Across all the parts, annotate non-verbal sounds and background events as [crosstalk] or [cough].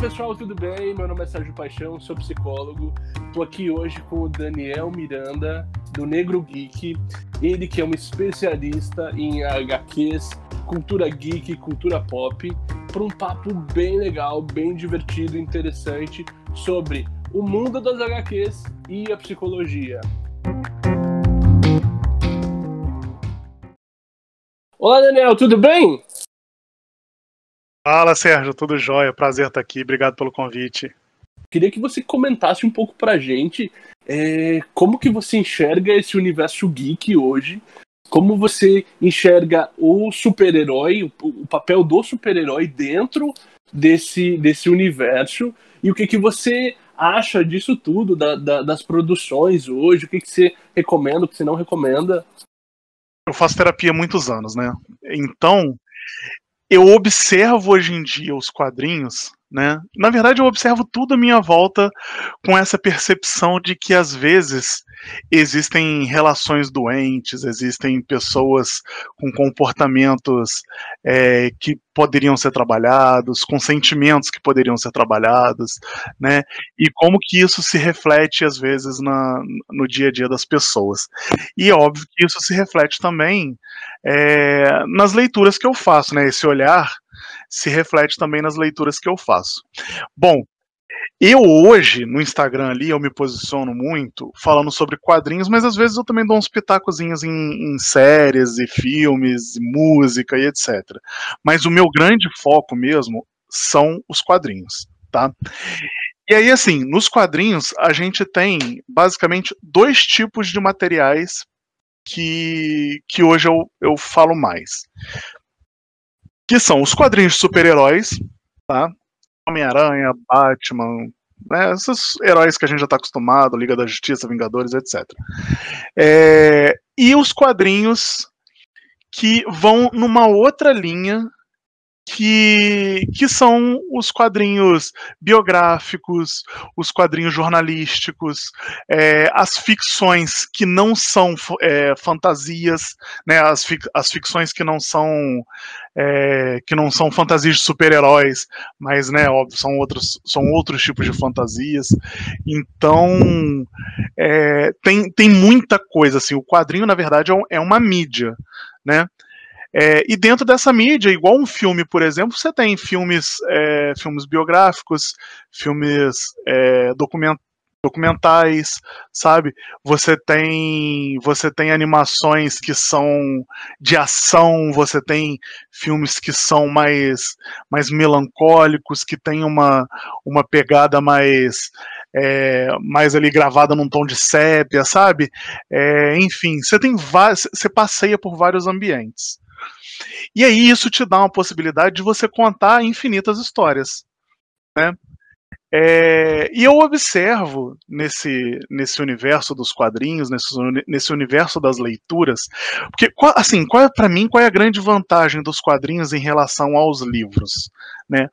Pessoal, tudo bem? Meu nome é Sérgio Paixão, sou psicólogo. Estou aqui hoje com o Daniel Miranda, do Negro Geek. Ele que é um especialista em HQs, cultura geek, cultura pop, para um papo bem legal, bem divertido interessante sobre o mundo das HQs e a psicologia. Olá Daniel, tudo bem? Fala, Sérgio, tudo jóia? Prazer estar aqui, obrigado pelo convite. Queria que você comentasse um pouco pra gente é, como que você enxerga esse universo geek hoje, como você enxerga o super-herói, o, o, papel do super-herói dentro desse, desse universo, e o que, que você acha disso tudo, da, da, das produções hoje, o que, que você recomenda, o que você não recomenda. Eu faço terapia há muitos anos, né? Então, eu observo hoje em dia os quadrinhos, né? Na verdade, eu observo tudo à minha volta com essa percepção de que às vezes existem relações doentes, existem pessoas com comportamentos é, que poderiam ser trabalhados, com sentimentos que poderiam ser trabalhados, né? E como que isso se reflete às vezes na, no dia a dia das pessoas. E é óbvio que isso se reflete também é, nas leituras que eu faço, né? Esse olhar se reflete também nas leituras que eu faço. Bom, eu hoje, no Instagram ali, eu me posiciono muito falando sobre quadrinhos, mas às vezes eu também dou uns pitacozinhos em, em séries e filmes, e música e etc. Mas o meu grande foco mesmo são os quadrinhos, tá? E aí, assim, nos quadrinhos a gente tem basicamente dois tipos de materiais que, que hoje eu, eu falo mais. Que são os quadrinhos de super-heróis, tá? Homem-Aranha, Batman, né, esses heróis que a gente já está acostumado, Liga da Justiça, Vingadores, etc. É, e os quadrinhos que vão numa outra linha que, que são os quadrinhos biográficos, os quadrinhos jornalísticos, é, as ficções que não são é, fantasias, né, as, as ficções que não são é, que não são fantasias de super-heróis, mas né, óbvio, são outros, são outros tipos de fantasias. Então é, tem, tem muita coisa assim. O quadrinho, na verdade, é, é uma mídia, né? É, e dentro dessa mídia, igual um filme, por exemplo, você tem filmes, é, filmes biográficos, filmes é, document, documentais, sabe? Você tem, você tem animações que são de ação, você tem filmes que são mais, mais melancólicos, que tem uma, uma pegada mais é, mais ali gravada num tom de sépia, sabe? É, enfim, você tem você passeia por vários ambientes. E aí isso te dá uma possibilidade de você contar infinitas histórias, né? É, e eu observo nesse, nesse universo dos quadrinhos, nesse, nesse universo das leituras, porque assim, qual é para mim qual é a grande vantagem dos quadrinhos em relação aos livros, né?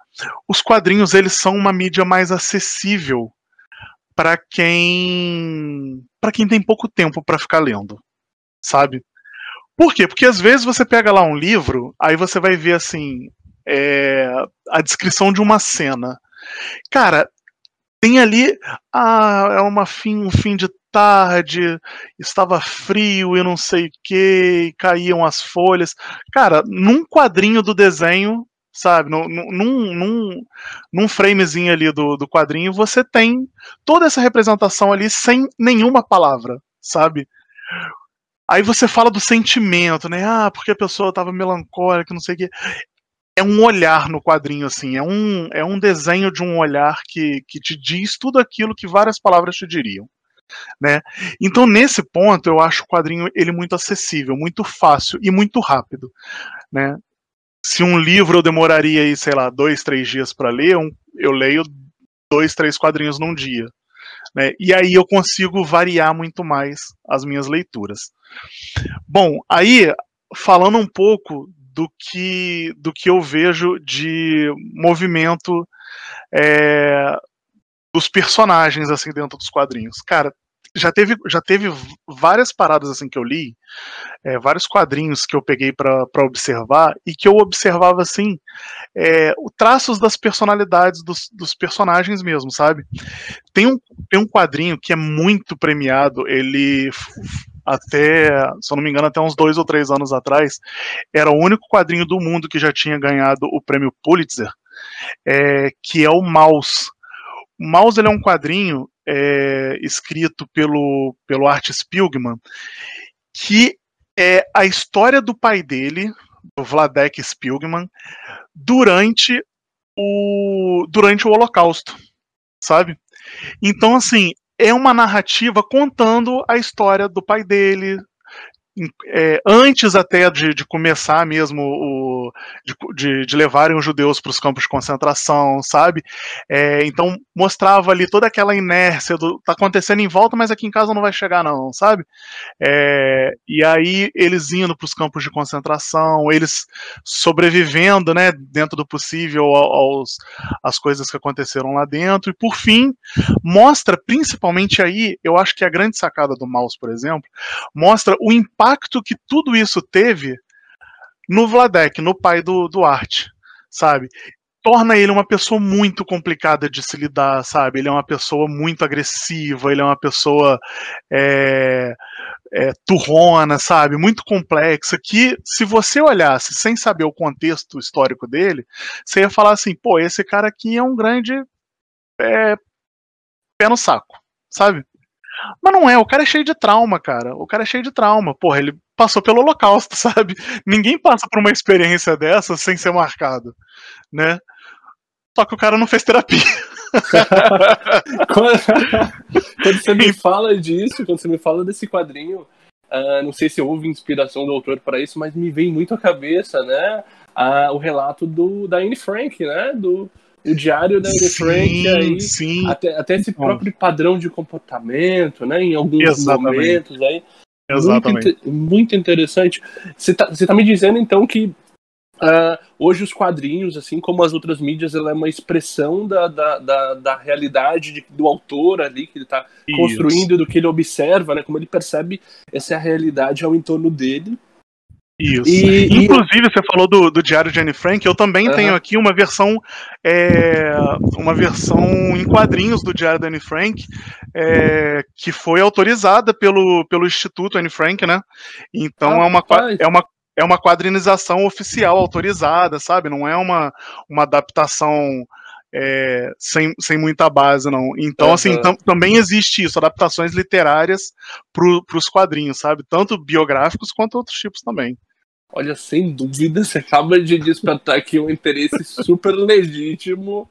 Os quadrinhos eles são uma mídia mais acessível para quem para quem tem pouco tempo para ficar lendo, sabe? Por quê? Porque às vezes você pega lá um livro, aí você vai ver assim é, a descrição de uma cena. Cara, tem ali ah, é uma fim, um fim de tarde, estava frio e não sei o que, caíam as folhas. Cara, num quadrinho do desenho, sabe, num, num, num, framezinho ali do, do quadrinho, você tem toda essa representação ali sem nenhuma palavra, sabe? Aí você fala do sentimento, né? Ah, porque a pessoa estava melancólica, não sei o quê. É um olhar no quadrinho, assim, é um, é um desenho de um olhar que, que te diz tudo aquilo que várias palavras te diriam. Né? Então, nesse ponto, eu acho o quadrinho ele muito acessível, muito fácil e muito rápido. Né? Se um livro eu demoraria aí, sei lá, dois, três dias para ler, um, eu leio dois, três quadrinhos num dia. Né? E aí eu consigo variar muito mais as minhas leituras. Bom, aí falando um pouco do que, do que eu vejo de movimento é, dos personagens assim dentro dos quadrinhos. Cara, já teve, já teve várias paradas assim que eu li, é, vários quadrinhos que eu peguei para observar e que eu observava assim é, o traços das personalidades dos, dos, personagens mesmo, sabe? Tem um, tem um quadrinho que é muito premiado, ele até, se eu não me engano, até uns dois ou três anos atrás, era o único quadrinho do mundo que já tinha ganhado o prêmio Pulitzer, é, que é o Mouse. O Mouse ele é um quadrinho é, escrito pelo, pelo Art Spiegelman, que é a história do pai dele, do Vladek Spiegelman, durante o, durante o Holocausto, sabe? Então, assim, é uma narrativa contando a história do pai dele, é, antes até de, de começar mesmo o, de, de, levarem os judeus para os campos de concentração, sabe? É, então mostrava ali toda aquela inércia do tá acontecendo em volta, mas aqui em casa não vai chegar não, sabe? É, e aí eles indo para os campos de concentração, eles sobrevivendo, né, dentro do possível aos as coisas que aconteceram lá dentro e por fim mostra principalmente aí, eu acho que a grande sacada do Mouse, por exemplo, mostra o impacto impacto que tudo isso teve no Vladek, no pai do, do Art, sabe? Torna ele uma pessoa muito complicada de se lidar, sabe? Ele é uma pessoa muito agressiva, ele é uma pessoa é, é, turrona, sabe? Muito complexa, que se você olhasse sem saber o contexto histórico dele, você ia falar assim, pô, esse cara aqui é um grande é, pé no saco, sabe? Mas não é, o cara é cheio de trauma, cara. O cara é cheio de trauma. Porra, ele passou pelo holocausto, [laughs] sabe? Ninguém passa por uma experiência dessa sem ser marcado, né? Só que o cara não fez terapia. [laughs] quando, você me fala disso, quando você me fala desse quadrinho, uh, não sei se houve inspiração do autor para isso, mas me vem muito à cabeça, né? Uh, o relato do da Anne Frank, né? Do, o diário da Anne Frank aí, sim. Até, até esse próprio padrão de comportamento, né? Em alguns Exatamente. momentos aí. Exatamente. Muito, muito interessante. Você tá, você tá me dizendo então que uh, hoje os quadrinhos, assim como as outras mídias, ela é uma expressão da, da, da, da realidade de, do autor ali que ele está construindo, do que ele observa, né? Como ele percebe essa realidade ao entorno dele. Isso. E, Inclusive, e... você falou do, do Diário de Anne Frank, eu também uhum. tenho aqui uma versão é, uma versão em quadrinhos do Diário da Anne Frank, é, que foi autorizada pelo, pelo Instituto Anne Frank, né? Então ah, é, uma, é, uma, é uma quadrinização oficial autorizada, sabe? Não é uma, uma adaptação é, sem, sem muita base, não. Então, uhum. assim, tam, também existe isso, adaptações literárias para os quadrinhos, sabe? Tanto biográficos quanto outros tipos também. Olha, sem dúvida, você acaba de despertar aqui um interesse super legítimo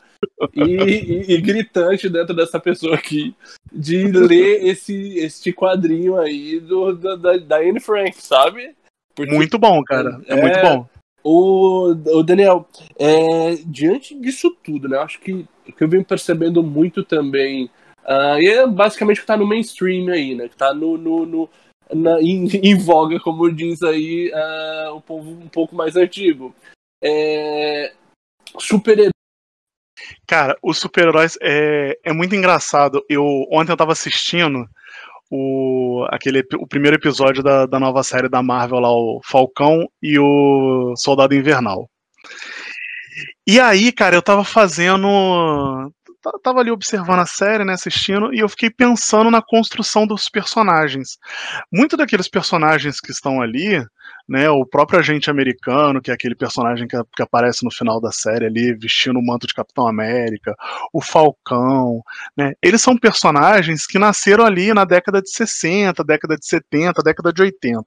e, e, e, gritante dentro dessa pessoa aqui de ler esse, este quadrinho aí do, da, da Anne Frank, sabe? Porque, muito bom, cara. É, é muito bom. O, o Daniel, é, diante disso tudo, né? Acho que, que eu venho percebendo muito também. Uh, e é basicamente que tá no mainstream aí, né? Que tá no, no, no na, em, [laughs] em, voga, como diz aí uh, o povo um pouco mais antigo. É, super Cara, os super-heróis é, é muito engraçado. Eu ontem eu tava assistindo o, aquele, o primeiro episódio da, da nova série da Marvel lá, o Falcão e o Soldado Invernal. E aí, cara, eu tava fazendo. Tava ali observando a série, né, assistindo, e eu fiquei pensando na construção dos personagens. Muitos daqueles personagens que estão ali, né? O próprio agente americano, que é aquele personagem que, que, aparece no final da série ali, vestindo o manto de Capitão América, o Falcão, né? Eles são personagens que nasceram ali na década de 60, década de 70, década de 80,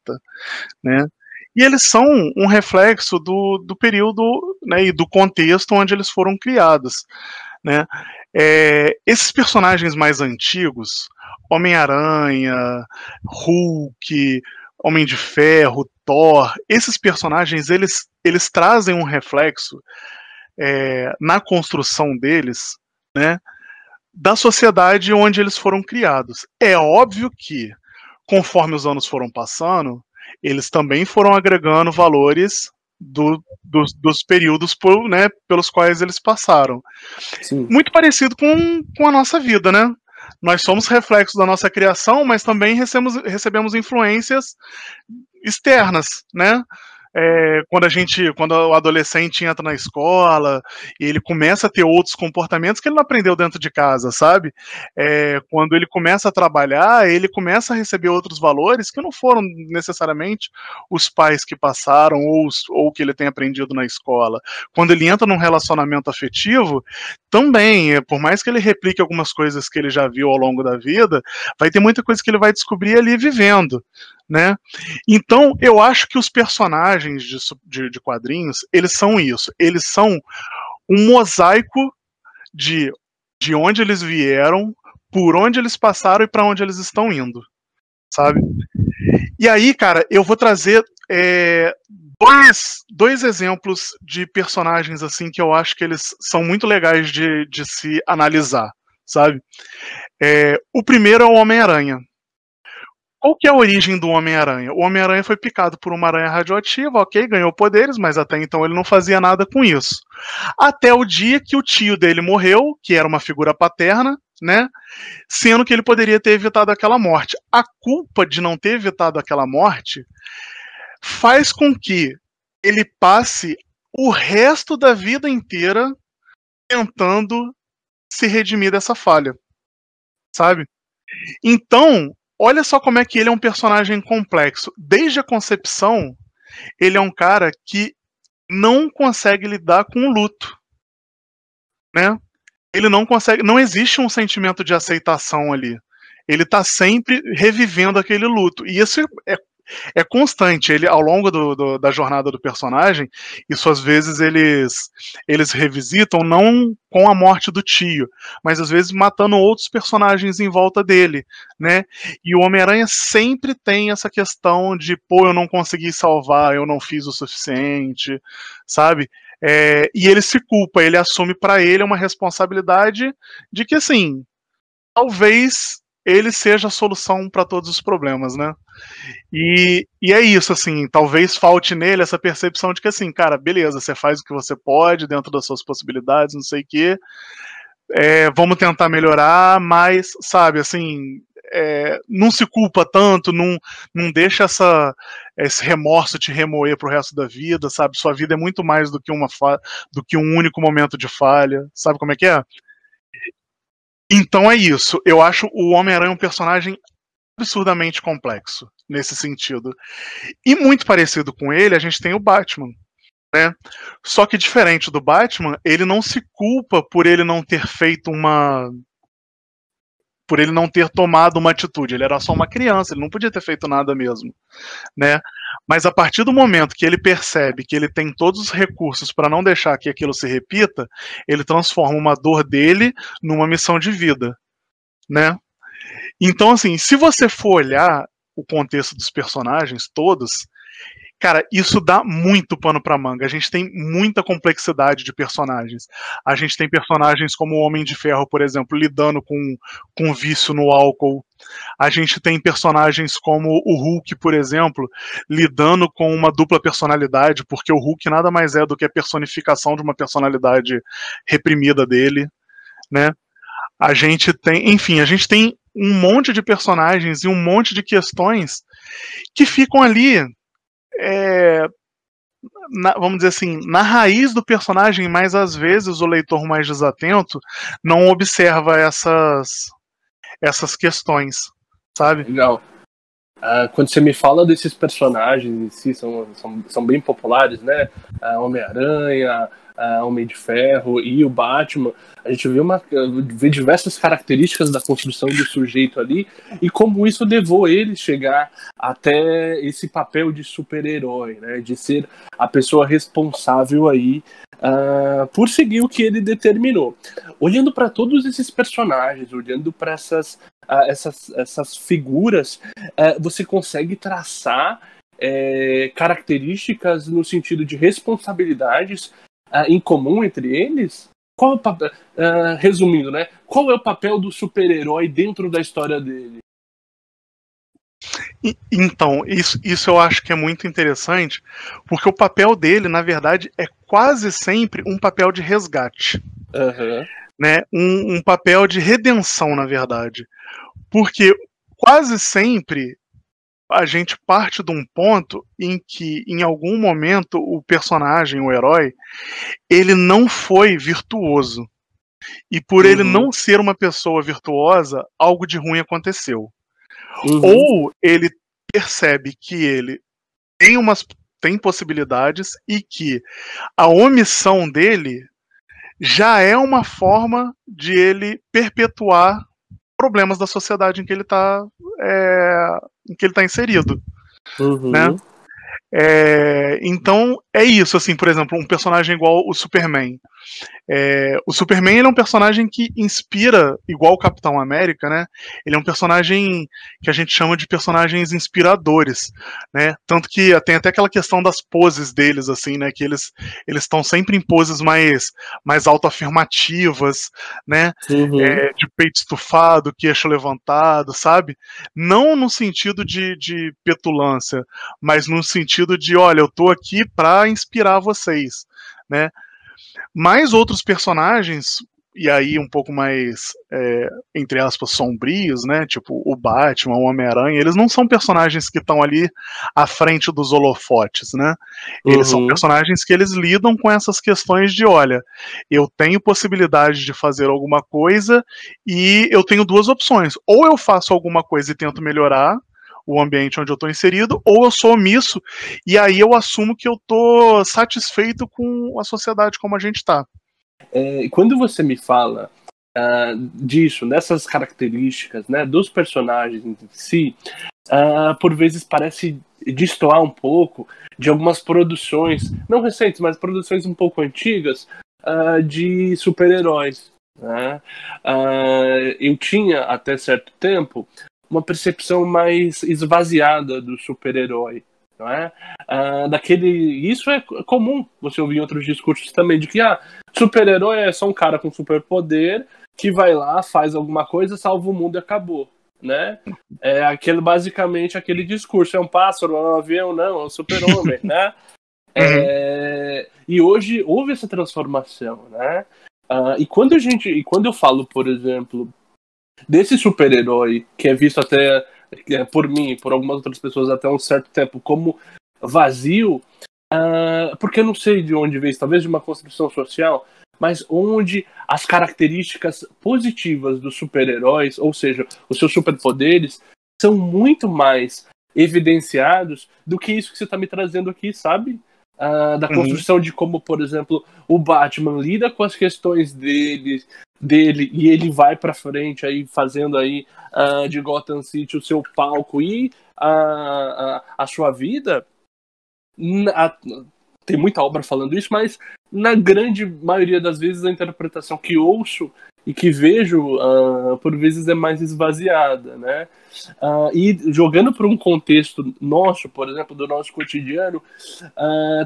né? E eles são um reflexo do, do período né, e do contexto onde eles foram criados. Né? É, esses personagens mais antigos, Homem-Aranha, Hulk, Homem de Ferro, Thor, esses personagens eles, eles trazem um reflexo é, na construção deles, né, da sociedade onde eles foram criados. É óbvio que, conforme os anos foram passando, eles também foram agregando valores do, dos, dos, períodos por, né, pelos quais eles passaram. Sim. Muito parecido com, com a nossa vida, né? Nós somos reflexos da nossa criação, mas também recebemos, recebemos influências externas, né? É, quando a gente, quando o adolescente entra na escola e ele começa a ter outros comportamentos que ele não aprendeu dentro de casa, sabe? É, quando ele começa a trabalhar, ele começa a receber outros valores que não foram necessariamente os pais que passaram ou, ou que ele tem aprendido na escola. Quando ele entra num relacionamento afetivo, também, é, por mais que ele replique algumas coisas que ele já viu ao longo da vida, vai ter muita coisa que ele vai descobrir ali vivendo né? Então, eu acho que os personagens de, de, de, quadrinhos, eles são isso. Eles são um mosaico de, de onde eles vieram, por onde eles passaram e para onde eles estão indo, sabe? E aí, cara, eu vou trazer é, dois, dois exemplos de personagens assim que eu acho que eles são muito legais de, de se analisar, sabe? É, o primeiro é o Homem-Aranha. Qual que é a origem do Homem-Aranha? O Homem-Aranha foi picado por uma aranha radioativa, ok, ganhou poderes, mas até então ele não fazia nada com isso. Até o dia que o tio dele morreu, que era uma figura paterna, né? Sendo que ele poderia ter evitado aquela morte. A culpa de não ter evitado aquela morte faz com que ele passe o resto da vida inteira tentando se redimir dessa falha. Sabe? Então, olha só como é que ele é um personagem complexo. Desde a concepção, ele é um cara que não consegue lidar com o luto. Né? Ele não consegue, não existe um sentimento de aceitação ali. Ele está sempre revivendo aquele luto. E isso é é constante. Ele, ao longo do, do, da jornada do personagem, isso às vezes eles, eles revisitam não com a morte do tio, mas às vezes matando outros personagens em volta dele, né? E o Homem-Aranha sempre tem essa questão de, pô, eu não consegui salvar, eu não fiz o suficiente, sabe? É, e ele se culpa, ele assume para ele uma responsabilidade de que, assim, talvez ele seja a solução para todos os problemas, né? E, e é isso, assim, talvez falte nele essa percepção de que, assim, cara, beleza, você faz o que você pode dentro das suas possibilidades, não sei o quê, é, vamos tentar melhorar, mas, sabe, assim, é, não se culpa tanto, não, não deixa essa, esse remorso te remoer pro resto da vida, sabe? Sua vida é muito mais do que, uma do que um único momento de falha, sabe como é que é? Então é isso. Eu acho o Homem-Aranha um personagem absurdamente complexo nesse sentido. E muito parecido com ele, a gente tem o Batman. Né? Só que diferente do Batman, ele não se culpa por ele não ter feito uma por ele não ter tomado uma atitude. Ele era só uma criança, ele não podia ter feito nada mesmo, né? Mas a partir do momento que ele percebe que ele tem todos os recursos para não deixar que aquilo se repita, ele transforma uma dor dele numa missão de vida, né? Então, assim, se você for olhar o contexto dos personagens todos, Cara, isso dá muito pano pra manga. A gente tem muita complexidade de personagens. A gente tem personagens como o Homem de Ferro, por exemplo, lidando com, com vício no álcool. A gente tem personagens como o Hulk, por exemplo, lidando com uma dupla personalidade, porque o Hulk nada mais é do que a personificação de uma personalidade reprimida dele, né? A gente tem, enfim, a gente tem um monte de personagens e um monte de questões que ficam ali é, na, vamos dizer assim, na raiz do personagem, mas às vezes o leitor mais desatento não observa essas, essas questões, sabe? Legal. Uh, quando você me fala desses personagens em si, são, são, são bem populares, né? Uh, Homem-Aranha, uh, Homem de Ferro e o Batman, a gente vê, uma, vê diversas características da construção do sujeito ali e como isso levou ele chegar até esse papel de super-herói, né? De ser a pessoa responsável aí uh, por seguir o que ele determinou. Olhando para todos esses personagens, olhando para essas, uh, essas, essas figuras, uh, você consegue traçar é, características no sentido de responsabilidades uh, em comum entre eles? Qual é papel, uh, resumindo, né? Qual é o papel do super-herói dentro da história dele? Então, isso, isso eu acho que é muito interessante, porque o papel dele, na verdade, é quase sempre um papel de resgate. Uhum. né, um, um papel de redenção, na verdade. Porque quase sempre a gente parte de um ponto em que, em algum momento, o personagem, o herói, ele não foi virtuoso. E por uhum. ele não ser uma pessoa virtuosa, algo de ruim aconteceu. Uhum. Ou ele percebe que ele tem umas tem possibilidades e que a omissão dele já é uma forma de ele perpetuar problemas da sociedade em que ele está é, em que ele está inserido, uhum. né? É, então é isso, assim, por exemplo, um personagem igual o Superman. É, o Superman ele é um personagem que inspira, igual o Capitão América, né? Ele é um personagem que a gente chama de personagens inspiradores, né? Tanto que tem até aquela questão das poses deles, assim, né? Que eles eles estão sempre em poses mais mais autoafirmativas, né? Uhum. É, de peito estufado, queixo levantado, sabe? Não no sentido de, de petulância, mas no sentido de, olha, eu tô aqui para inspirar vocês, né? Mais outros personagens, e aí um pouco mais, é, entre aspas, sombrios, né? Tipo o Batman, o Homem-Aranha, eles não são personagens que estão ali à frente dos holofotes, né? Eles uhum. são personagens que eles lidam com essas questões de, olha, eu tenho possibilidade de fazer alguma coisa e eu tenho duas opções. Ou eu faço alguma coisa e tento melhorar, o ambiente onde eu estou inserido, ou eu sou omisso, e aí eu assumo que eu estou satisfeito com a sociedade como a gente está. É, quando você me fala uh, disso, dessas características, né, dos personagens em si, uh, por vezes parece destoar um pouco de algumas produções, não recentes, mas produções um pouco antigas, uh, de super-heróis. Né? eu tinha até certo tempo uma percepção mais esvaziada do super-herói. Não é? Ah, daquele, isso é comum você ouvir em outros discursos também, de que ah, super-herói é só um cara com superpoder que vai lá, faz alguma coisa, salva o mundo e acabou. Né? É aquele, basicamente aquele discurso: é um pássaro, é um avião, não, é um super-homem. [laughs] né? É, e hoje houve essa transformação. Né? Uh, e quando a gente, e quando eu falo, por exemplo, desse super-herói, que é visto até é, por mim e por algumas outras pessoas até um certo tempo como vazio, uh, porque eu não sei de onde veio, talvez de uma construção social, mas onde as características positivas dos super-heróis, ou seja, os seus superpoderes, são muito mais evidenciados do que isso que você está me trazendo aqui, sabe? Uh, da uhum. construção uhum. de como, por exemplo, o Batman lida com as questões dele, dele e ele vai para frente aí fazendo aí uh, de Gotham City o seu palco e a, a, a sua vida. A, tem muita obra falando isso mas na grande maioria das vezes a interpretação que ouço e que vejo uh, por vezes é mais esvaziada né? Uh, e jogando para um contexto nosso por exemplo do nosso cotidiano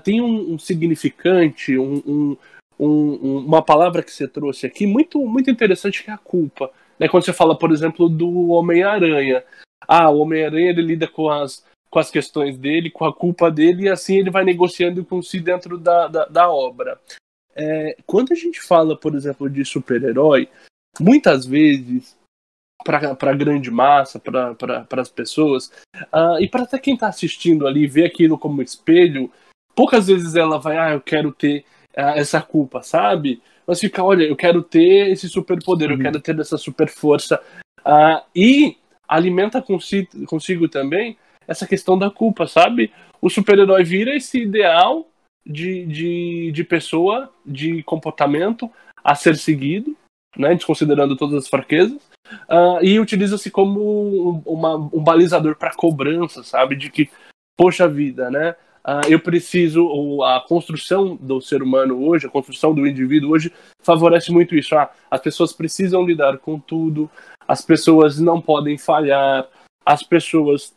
tem um, um significante um, um um, uma palavra que você trouxe aqui muito, muito interessante que é a culpa. Né? Quando você fala, por exemplo, do Homem-Aranha. Ah, o Homem-Aranha ele lida com as, com as questões dele, com a culpa dele, e assim ele vai negociando com si dentro da, da, da obra. É, quando a gente fala, por exemplo, de super-herói, muitas vezes, para a grande massa, para as pessoas, uh, e para até quem está assistindo ali, ver aquilo como espelho, poucas vezes ela vai, ah, eu quero ter essa culpa, sabe? Mas fica, olha, eu quero ter esse superpoder, uhum. eu quero ter essa super força. Uh, e alimenta consigo, consigo também essa questão da culpa, sabe? O super-herói vira esse ideal de, de, de pessoa, de comportamento a ser seguido, né, desconsiderando todas as fraquezas, uh, e utiliza-se como uma, um balizador para cobrança, sabe? De que, poxa vida, né? Uh, eu preciso, a construção do ser humano hoje, a construção do indivíduo hoje, favorece muito isso. Ah, as pessoas precisam lidar com tudo, as pessoas não podem falhar, as pessoas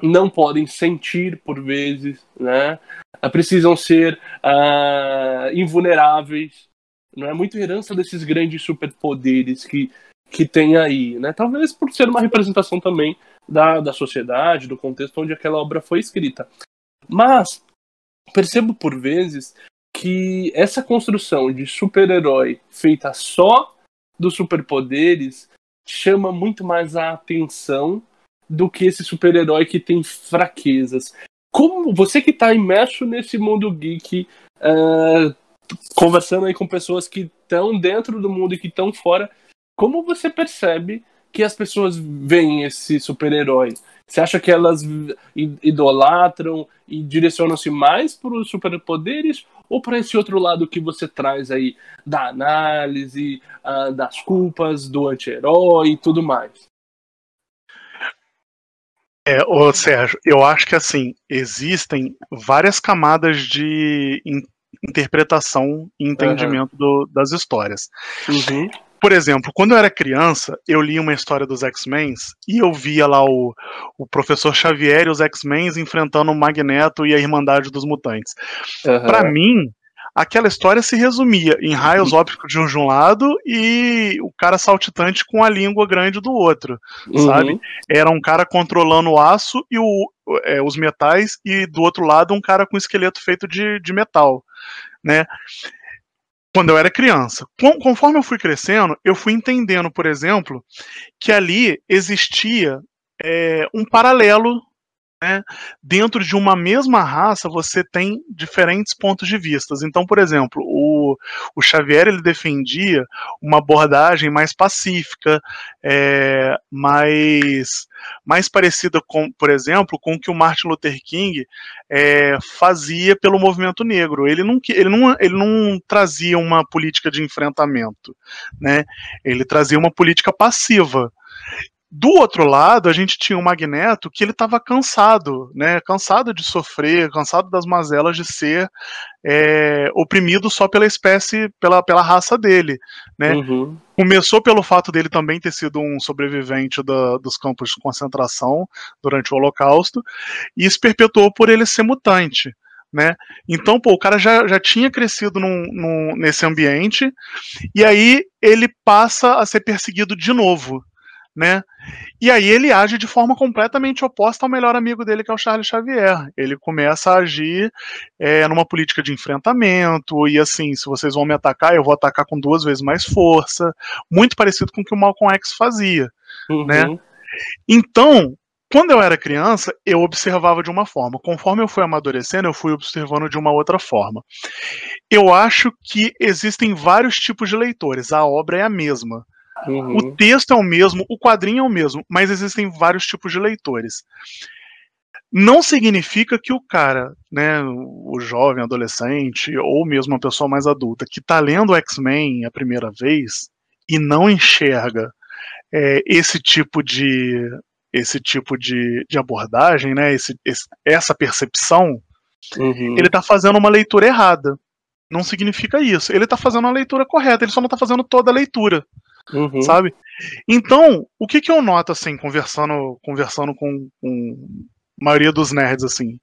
não podem sentir por vezes, né? Uh, precisam ser uh, invulneráveis. Não é muito herança desses grandes superpoderes que, que tem aí, né? Talvez por ser uma representação também da, da sociedade, do contexto onde aquela obra foi escrita. Mas percebo por vezes que essa construção de super-herói feita só dos superpoderes chama muito mais a atenção do que esse super-herói que tem fraquezas. Como você que está imerso nesse mundo geek, uh, conversando aí com pessoas que estão dentro do mundo e que estão fora, como você percebe que as pessoas veem esse super-herói? Você acha que elas idolatram e direcionam-se mais para os superpoderes ou para esse outro lado que você traz aí da análise, uh, das culpas, do anti-herói e tudo mais? É, ô Sérgio, eu acho que assim, existem várias camadas de in interpretação e entendimento uhum. do, das histórias. Uhum. Por exemplo, quando eu era criança, eu li uma história dos X-Men e eu via lá o, o professor Xavier e os X-Men enfrentando o Magneto e a Irmandade dos Mutantes. Uhum. Para mim, aquela história se resumia em raios [laughs] ópticos de um lado e o cara saltitante com a língua grande do outro, uhum. sabe? Era um cara controlando o aço e o, é, os metais e do outro lado um cara com esqueleto feito de, de metal, né? Quando eu era criança. Conforme eu fui crescendo, eu fui entendendo, por exemplo, que ali existia é, um paralelo. Né? Dentro de uma mesma raça, você tem diferentes pontos de vista. Então, por exemplo, o, o Xavier ele defendia uma abordagem mais pacífica, é, mais mais parecida com, por exemplo, com o que o Martin Luther King é, fazia pelo movimento negro. Ele não, ele, não, ele não trazia uma política de enfrentamento, né? Ele trazia uma política passiva. Do outro lado, a gente tinha o Magneto que ele estava cansado, né? Cansado de sofrer, cansado das mazelas de ser é, oprimido só pela espécie, pela, pela raça dele, né? Uhum. Começou pelo fato dele também ter sido um sobrevivente da, dos campos de concentração durante o Holocausto e se perpetuou por ele ser mutante. Né? Então, pô, o cara já, já tinha crescido num, num, nesse ambiente, e aí ele passa a ser perseguido de novo né? E aí ele age de forma completamente oposta ao melhor amigo dele, que é o Charles Xavier. Ele começa a agir é, numa política de enfrentamento, e assim, se vocês vão me atacar, eu vou atacar com duas vezes mais força, muito parecido com o que o Malcolm X fazia, uhum. né? Então, quando eu era criança, eu observava de uma forma. Conforme eu fui amadurecendo, eu fui observando de uma outra forma. Eu acho que existem vários tipos de leitores. A obra é a mesma. Uhum. O texto é o mesmo, o quadrinho é o mesmo, mas existem vários tipos de leitores. Não significa que o cara, né, o jovem, adolescente, ou mesmo uma pessoa mais adulta, que está lendo X-Men a primeira vez e não enxerga é, esse tipo de esse tipo de, de abordagem, né, esse, esse, essa percepção, uhum. ele está fazendo uma leitura errada. Não significa isso. Ele está fazendo a leitura correta, ele só não está fazendo toda a leitura uhum. sabe? Então, o que que eu noto, assim, conversando, conversando com, com a maioria dos nerds, assim,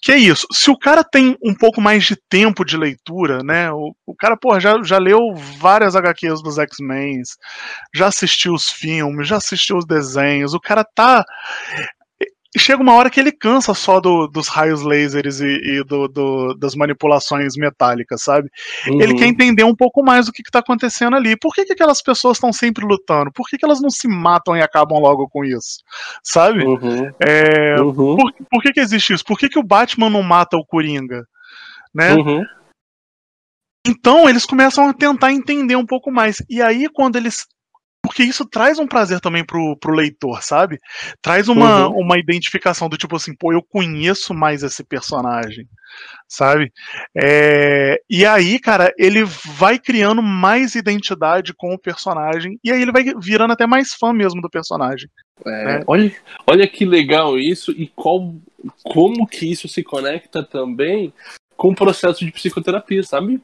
que é isso, se o cara tem um pouco mais de tempo de leitura, né, o, o cara, pô, já, já leu várias HQs dos X-Men, já assistiu os filmes, já assistiu os desenhos, o cara tá chega uma hora que ele cansa só do, dos raios lasers e, e do, do, das manipulações metálicas, sabe? Uhum. Ele quer entender um pouco mais do que está acontecendo ali. Por que, que aquelas pessoas estão sempre lutando? Por que, que elas não se matam e acabam logo com isso? Sabe? Uhum. É, uhum. Por, por que, que existe isso? Por que, que o Batman não mata o Coringa? Né? Uhum. Então eles começam a tentar entender um pouco mais. E aí, quando eles porque isso traz um prazer também pro, pro leitor, sabe? Traz uma, uhum. uma identificação do tipo assim, pô, eu conheço mais esse personagem, sabe? É, e aí, cara, ele vai criando mais identidade com o personagem, e aí ele vai virando até mais fã mesmo do personagem. É, né? olha, olha que legal isso, e qual, como que isso se conecta também com o processo de psicoterapia, sabe?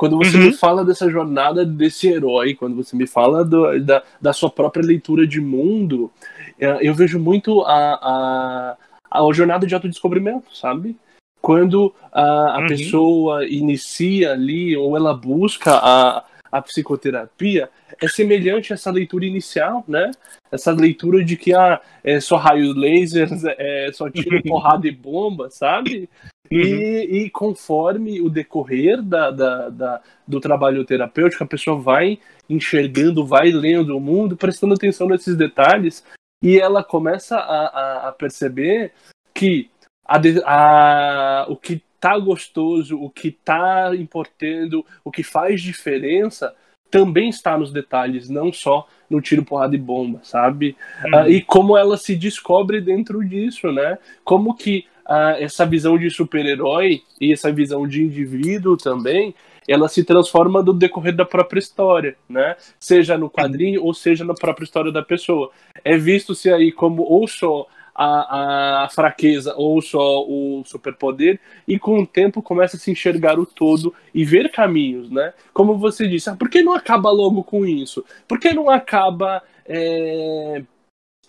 Quando você uhum. me fala dessa jornada desse herói, quando você me fala do, da, da sua própria leitura de mundo, é, eu vejo muito a, a, a jornada de autodescobrimento, sabe? Quando a, a uhum. pessoa inicia ali, ou ela busca a, a psicoterapia, é semelhante a essa leitura inicial, né? Essa leitura de que ah, é só raios lasers, é só tiro, [laughs] porrada e bomba, sabe? Uhum. E, e, conforme o decorrer da, da, da, do trabalho terapêutico, a pessoa vai enxergando, vai lendo o mundo, prestando atenção nesses detalhes, e ela começa a, a, a perceber que a, a, o que tá gostoso, o que tá importando, o que faz diferença, também está nos detalhes, não só no tiro, porrada e bomba, sabe? Uhum. Uh, e como ela se descobre dentro disso, né? Como que uh, essa visão de super-herói e essa visão de indivíduo também, ela se transforma no decorrer da própria história, né? Seja no quadrinho ou seja na própria história da pessoa. É visto-se aí como ou só a, a, fraqueza ou só o superpoder e com o tempo começa a se enxergar o todo e ver caminhos, né? Como você disse, ah, por que não acaba logo com isso? Por que não acaba é...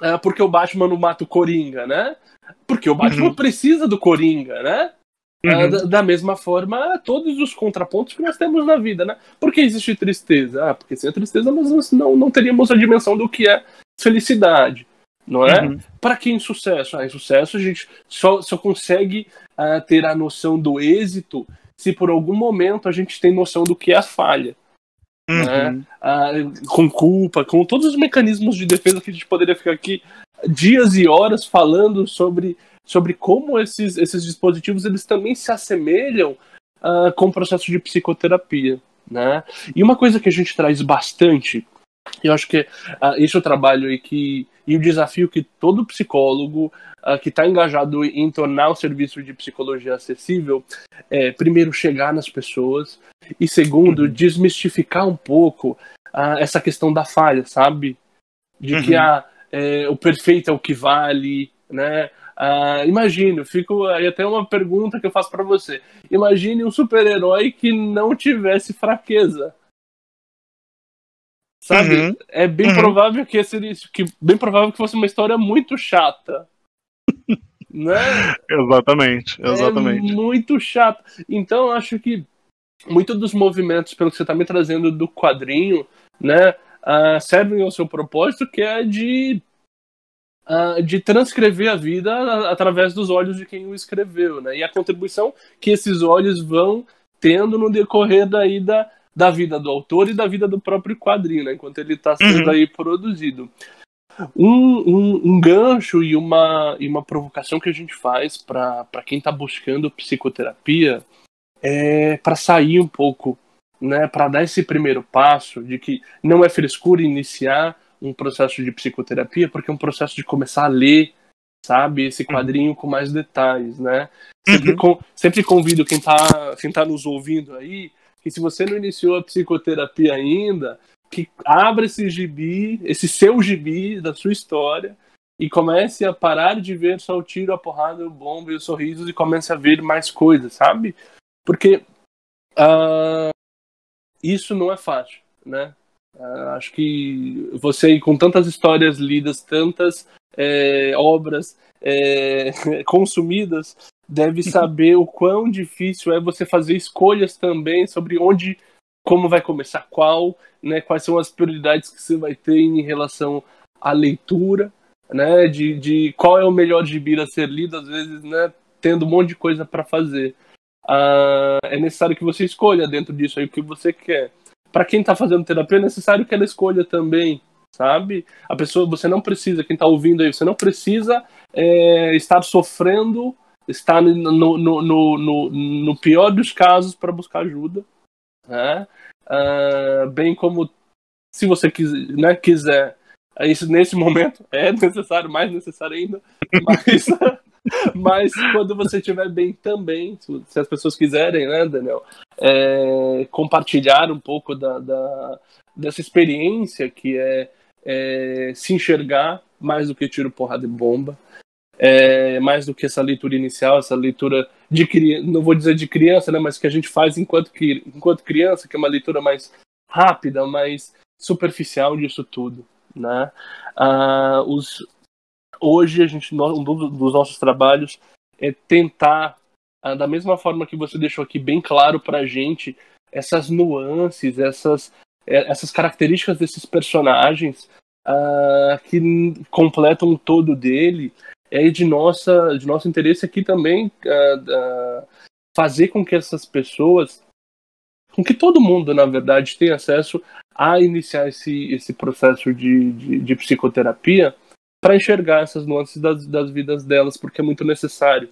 É porque o Batman não mata o Coringa, né? Porque o Batman uhum. precisa do Coringa, né? Ah, uhum. Da, da, mesma forma, todos os contrapontos que nós temos na vida, né? Por que existe tristeza? Ah, porque sem a tristeza nós não, não teríamos a dimensão do que é felicidade, não é? Uhum. Para que insucesso? Ah, insucesso a gente só, só consegue uh, ter a noção do êxito se por algum momento a gente tem noção do que é a falha. Né? Uhum. Né? com culpa, com todos os mecanismos de defesa que a gente poderia ficar aqui dias e horas falando sobre, sobre como esses, esses dispositivos eles também se assemelham uh, com o processo de psicoterapia. Né? E uma coisa que a gente traz bastante, eu acho que uh, esse é o trabalho e, que, e o desafio que todo psicólogo uh, que está engajado em tornar o serviço de psicologia acessível é, primeiro, chegar nas pessoas e, segundo, uhum. desmistificar um pouco uh, essa questão da falha, sabe? De uhum. que a, é, o perfeito é o que vale, né? Uh, imagine, fico aí até uma pergunta que eu faço para você. Imagine um super-herói que não tivesse fraqueza. Sabe? Uhum. É bem uhum. provável que seria que bem provável que fosse uma história muito chata. [laughs] né? Exatamente, exatamente. É muito chato. Então eu acho que muitos dos movimentos, pelo que você está me trazendo do quadrinho, né? Uh, servem ao seu propósito, que é de, uh, de transcrever a vida através dos olhos de quem o escreveu, né? E a contribuição que esses olhos vão tendo no decorrer daí da, da vida do autor e da vida do próprio quadrinho, né? Enquanto ele está sendo uhum. aí produzido. Um, um, um, gancho e uma, e uma provocação que a gente faz para quem está buscando psicoterapia é para sair um pouco né, para dar esse primeiro passo de que não é frescura iniciar um processo de psicoterapia, porque é um processo de começar a ler, sabe, esse uhum. quadrinho uhum. com mais detalhes, né? Sempre, uhum. com, sempre convido quem está quem tá nos ouvindo aí, que se você não iniciou a psicoterapia ainda, que abra esse gibi, esse seu gibi da sua história, e comece a parar de ver só o tiro, a porrada, o bomba e os sorrisos e comece a ver mais coisas, sabe? Porque uh, isso não é fácil, né? Uh, acho que você, com tantas histórias lidas, tantas é, obras é, [laughs] consumidas, deve [laughs] saber o quão difícil é você fazer escolhas também sobre onde, como vai começar qual, né? Quais são as prioridades que você vai ter em relação à leitura, né? De, de qual é o melhor gibi a ser lido, às vezes, né? Tendo um monte de coisa para fazer uh, é necessário que você escolha dentro disso aí o que você quer. Para quem está fazendo terapia, é necessário que ela escolha também, sabe? A pessoa, você não precisa, quem está ouvindo aí, você não precisa é, estar sofrendo, estar no, no, no, no, pior dos casos para buscar ajuda, né? Uh, bem como se você quiser, né, quiser isso nesse momento é necessário, mais necessário ainda, mas Mas quando você estiver bem também, se as pessoas quiserem, né, Daniel, é, compartilhar um pouco da, da, dessa experiência que é, é, se enxergar mais do que tiro, porrada e bomba, é, mais do que essa leitura inicial, essa leitura de criança, não vou dizer de criança, né, mas que a gente faz enquanto, enquanto criança, que é uma leitura mais rápida, mais superficial disso tudo. Né? Ah, os, hoje a gente um dos nossos trabalhos é tentar ah, da mesma forma que você deixou aqui bem claro para a gente essas nuances, essas é, essas características desses personagens uh, que completam o todo dele, é de nossa de nosso interesse aqui também uh, uh, fazer com que essas pessoas com que todo mundo na verdade tenha acesso a iniciar esse, esse processo de, de, de psicoterapia para enxergar essas nuances das, das vidas delas porque é muito necessário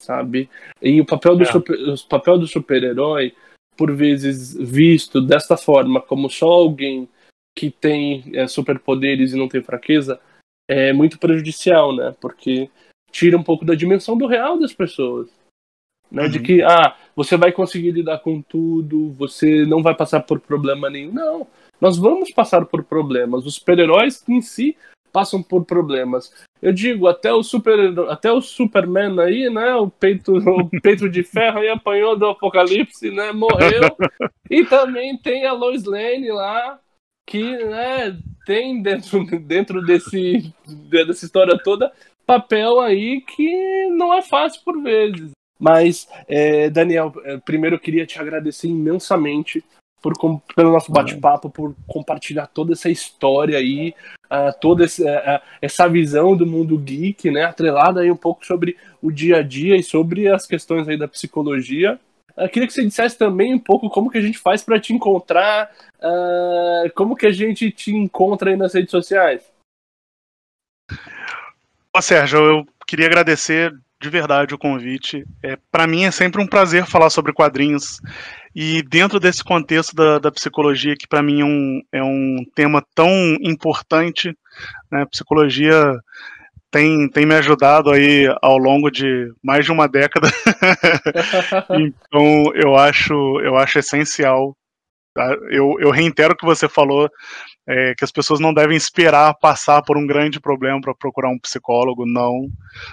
sabe e o papel do é. super, o papel do super-herói por vezes visto desta forma como só alguém que tem é, superpoderes e não tem fraqueza é muito prejudicial, né? Porque tira um pouco da dimensão do real das pessoas. Né? Uhum. De que, ah, você vai conseguir lidar com tudo, você não vai passar por problema nenhum. Não, nós vamos passar por problemas. Os super-heróis em si passam por problemas. Eu digo, até o super até o Superman aí, né, o peito [laughs] o peito de ferro aí apanhou do apocalipse, né, morreu. E também tem a Lois Lane lá, que né, tem dentro, dentro desse, dessa história toda papel aí que não é fácil por vezes. Mas, é, Daniel, é, primeiro eu queria te agradecer imensamente por, pelo nosso bate-papo, por compartilhar toda essa história aí, uh, toda essa, uh, essa visão do mundo geek, né, atrelada aí um pouco sobre o dia a dia e sobre as questões aí da psicologia. Eu queria que você dissesse também um pouco como que a gente faz para te encontrar, uh, como que a gente te encontra aí nas redes sociais. Ô, Sérgio, eu queria agradecer de verdade o convite. É, para mim é sempre um prazer falar sobre quadrinhos. E dentro desse contexto da, da psicologia, que para mim é um, é um tema tão importante, né, psicologia tem, tem me ajudado aí ao longo de mais de uma década. [laughs] então eu acho, eu acho essencial. Tá? Eu, eu reitero o que você falou, é, que as pessoas não devem esperar passar por um grande problema para procurar um psicólogo, não,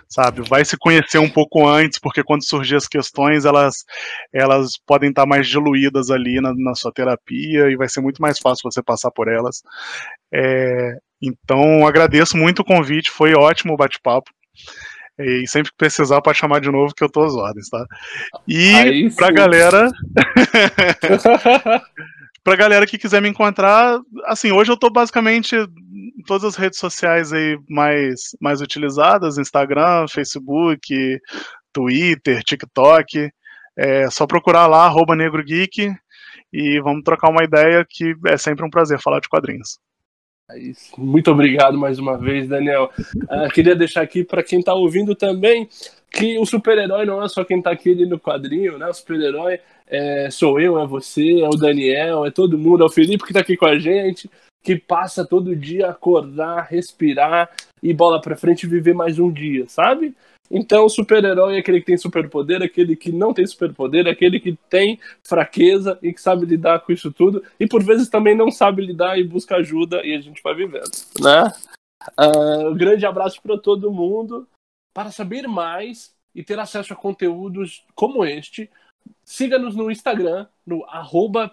sabe? Vai se conhecer um pouco antes, porque quando surgir as questões, elas, elas podem estar mais diluídas ali na, na sua terapia e vai ser muito mais fácil você passar por elas. É, então, agradeço muito o convite, foi ótimo o bate-papo. E sempre que precisar, pode chamar de novo, que eu tô às ordens, tá? E pra galera. [laughs] pra galera que quiser me encontrar, assim, hoje eu tô basicamente em todas as redes sociais aí mais, mais utilizadas: Instagram, Facebook, Twitter, TikTok. É só procurar lá, arroba Negro Geek, e vamos trocar uma ideia que é sempre um prazer falar de quadrinhos. É Muito obrigado mais uma vez, Daniel. Uh, queria deixar aqui para quem está ouvindo também que o super-herói não é só quem está aqui no quadrinho, né? O super-herói é, sou eu, é você, é o Daniel, é todo mundo, é o Felipe que está aqui com a gente, que passa todo dia acordar, respirar e bola para frente viver mais um dia, sabe? Então, o super-herói é aquele que tem superpoder, aquele que não tem superpoder, aquele que tem fraqueza e que sabe lidar com isso tudo, e por vezes também não sabe lidar e busca ajuda, e a gente vai vivendo, né? Uh, um grande abraço para todo mundo. Para saber mais e ter acesso a conteúdos como este, siga-nos no Instagram, no arroba.